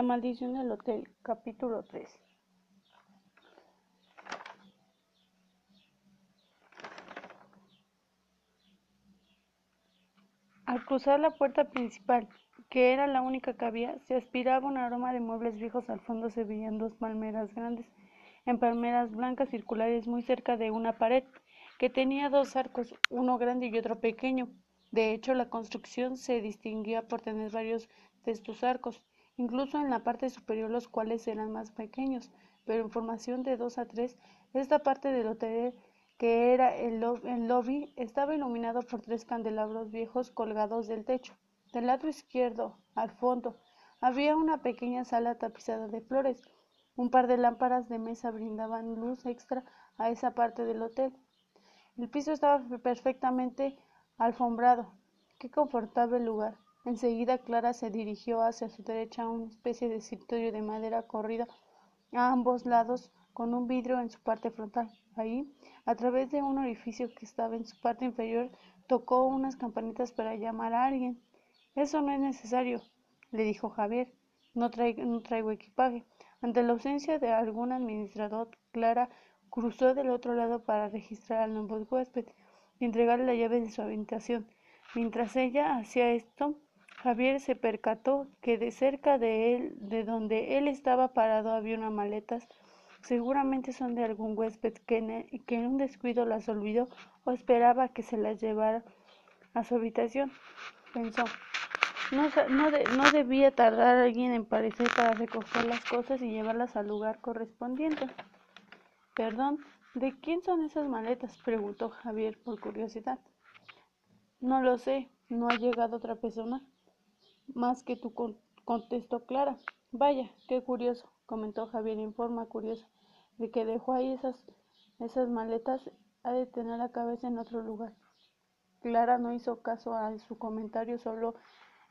La maldición del hotel, capítulo 3. Al cruzar la puerta principal, que era la única que había, se aspiraba un aroma de muebles viejos. Al fondo se veían dos palmeras grandes, en palmeras blancas circulares muy cerca de una pared, que tenía dos arcos, uno grande y otro pequeño. De hecho, la construcción se distinguía por tener varios de estos arcos, incluso en la parte superior los cuales eran más pequeños, pero en formación de dos a tres, esta parte del hotel que era el, lobby, estaba iluminado por tres candelabros viejos colgados del techo. Del lado izquierdo, al fondo, había una pequeña sala tapizada de flores. Un par de lámparas de mesa brindaban luz extra a esa parte del hotel. El piso estaba perfectamente alfombrado. Qué confortable lugar. Enseguida Clara se dirigió hacia su derecha a una especie de escritorio de madera corrida a ambos lados con un vidrio en su parte frontal. Ahí, a través de un orificio que estaba en su parte inferior, tocó unas campanitas para llamar a alguien. Eso no es necesario, le dijo Javier. No, traigo equipaje. Ante la ausencia de algún administrador, Clara cruzó del otro lado para registrar al nuevo huésped y entregarle la llave de su habitación. Mientras ella hacía esto, Javier se percató que de cerca de él, de donde él estaba parado, había unas maletas Seguramente son de algún huésped que en, un descuido las olvidó o esperaba que se las llevara a su habitación. Pensó. No, no, debía tardar alguien en parecer para recoger las cosas y llevarlas al lugar correspondiente. Perdón, ¿de quién son esas maletas? preguntó Javier por curiosidad. No lo sé, no ha llegado otra persona más que tú, contestó Clara. Vaya, qué curioso comentó Javier en forma curiosa, de que dejó ahí esas, esas maletas, ha de tener la cabeza en otro lugar. Clara no hizo caso a su comentario, solo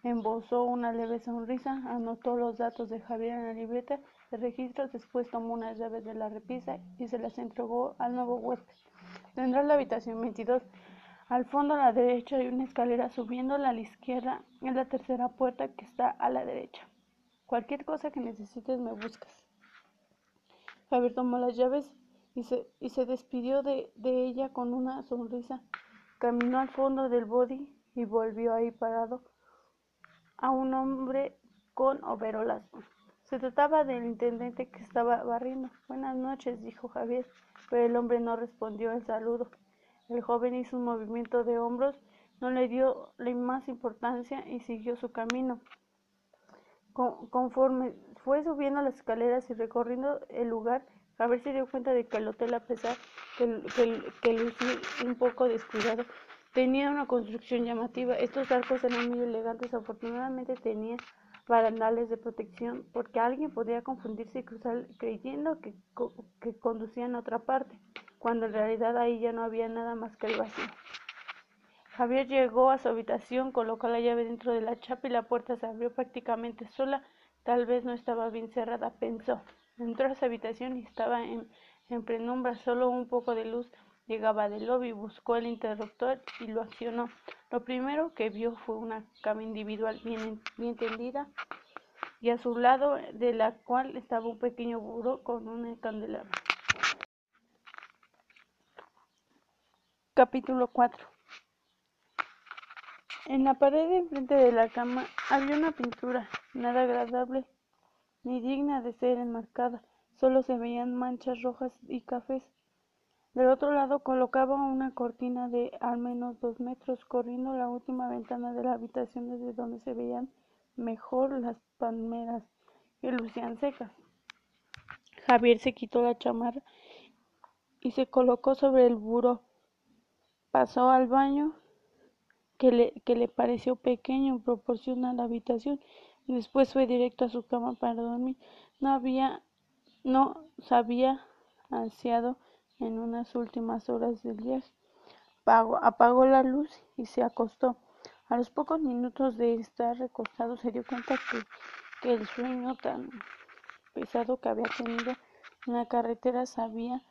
embozó una leve sonrisa, anotó los datos de Javier en la libreta de registros, después tomó unas llaves de la repisa y se las entregó al nuevo huésped. Tendrá la habitación 22. Al fondo a la derecha hay una escalera subiéndola a la izquierda, es la tercera puerta que está a la derecha. Cualquier cosa que necesites me buscas. Javier tomó las llaves y se, y se despidió de, de ella con una sonrisa. Caminó al fondo del body y volvió ahí parado a un hombre con overolas. Se trataba del intendente que estaba barriendo. Buenas noches, dijo Javier, pero el hombre no respondió al saludo. El joven hizo un movimiento de hombros, no le dio la más importancia y siguió su camino. Conforme fue subiendo las escaleras y recorriendo el lugar, Javier se dio cuenta de que el hotel, a pesar que, que, que lucía un poco descuidado, tenía una construcción llamativa. Estos arcos eran muy elegantes, afortunadamente tenían barandales de protección, porque alguien podía confundirse y cruzar creyendo que, que conducían a otra parte, cuando en realidad ahí ya no había nada más que el vacío. Javier llegó a su habitación, colocó la llave dentro de la chapa y la puerta se abrió prácticamente sola. Tal vez no estaba bien cerrada, pensó. Entró a su habitación y estaba en, en penumbra, solo un poco de luz llegaba del lobby, buscó el interruptor y lo accionó. Lo primero que vio fue una cama individual bien, bien tendida y a su lado de la cual estaba un pequeño buró con un candelabro. Capítulo 4 en la pared enfrente de la cama había una pintura, nada agradable ni digna de ser enmarcada, solo se veían manchas rojas y cafés. Del otro lado colocaba una cortina de al menos dos metros, corriendo la última ventana de la habitación desde donde se veían mejor las palmeras que lucían secas. Javier se quitó la chamarra y se colocó sobre el buró. Pasó al baño que le, que le pareció pequeño en proporción a la habitación y después fue directo a su cama para dormir. No había, no se había ansiado en unas últimas horas del día. Apagó, la luz y se acostó. A los pocos minutos de estar recostado se dio cuenta que, que el sueño tan pesado que había tenido en la carretera se había,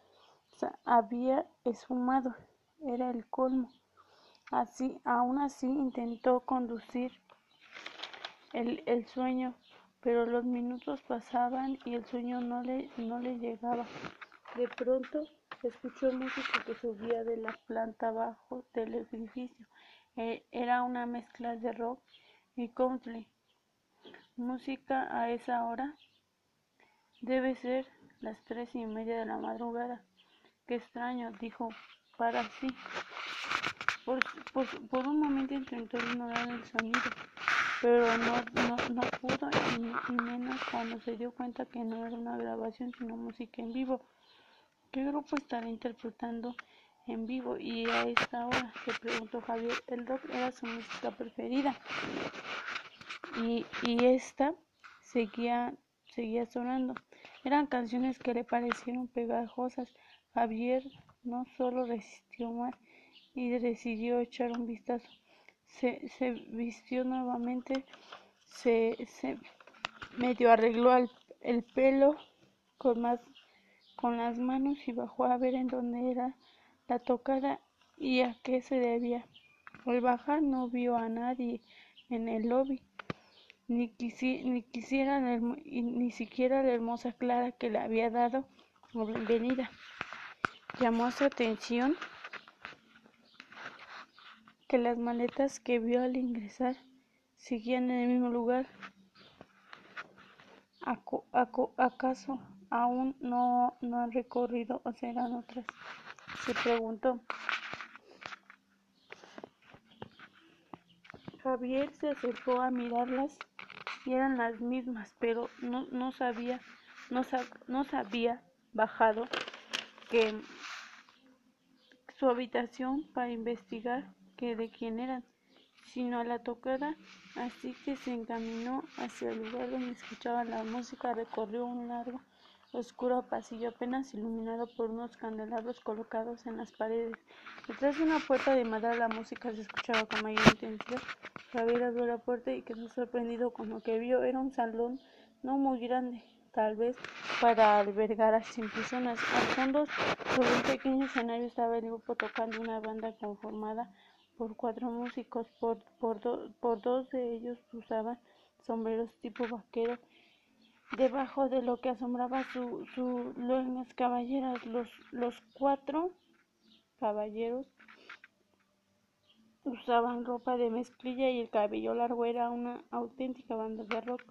había esfumado. Era el colmo. Así, aún así intentó conducir el, el sueño pero los minutos pasaban y el sueño no le, no le llegaba. De pronto escuchó música que subía de la planta bajo del edificio. E, era una mezcla de rock y country. Música a esa hora debe ser las tres y media de la madrugada. Qué extraño, dijo para sí. Por, un momento intentó ignorar el sonido, pero no, no, no pudo, y, menos cuando se dio cuenta que no era una grabación, sino música en vivo. ¿Qué grupo estará interpretando en vivo? Y a esta hora, se preguntó Javier, el rock era su música preferida. Y, y esta seguía, seguía sonando. Eran canciones que le parecieron pegajosas. Javier no solo resistió más, y decidió echar un vistazo. Se, se vistió nuevamente, se, se medio arregló el, pelo con, más, con las manos y bajó a ver en dónde era la tocada y a qué se debía. Al bajar no vio a nadie en el lobby, ni, ni, quisiera ni siquiera la hermosa Clara que le había dado la bienvenida. Llamó su atención que las maletas que vio al ingresar seguían en el mismo lugar. ¿Acaso aún no, no han recorrido o serán otras? Se preguntó. Javier se acercó a mirarlas eran las mismas, pero no, no sabía, no, no sabía bajado que su habitación para investigar que de quién eran, sino a la tocada, así que se encaminó hacia el lugar donde escuchaba la música, recorrió un largo, oscuro pasillo apenas iluminado por unos candelabros colocados en las paredes. Detrás de una puerta de madera la música se escuchaba con mayor intensidad. Javier abrió la puerta y quedó sorprendido con lo que vio. Era un salón no muy grande, tal vez para albergar a cien personas. Al fondo, sobre un pequeño escenario, estaba el grupo tocando una banda conformada por cuatro músicos, por, por, por dos de ellos usaban sombreros tipo vaquero. Debajo de lo que asombraba su, su las caballeras, los, los cuatro caballeros usaban ropa de mezclilla y el cabello largo era una auténtica banda de rock.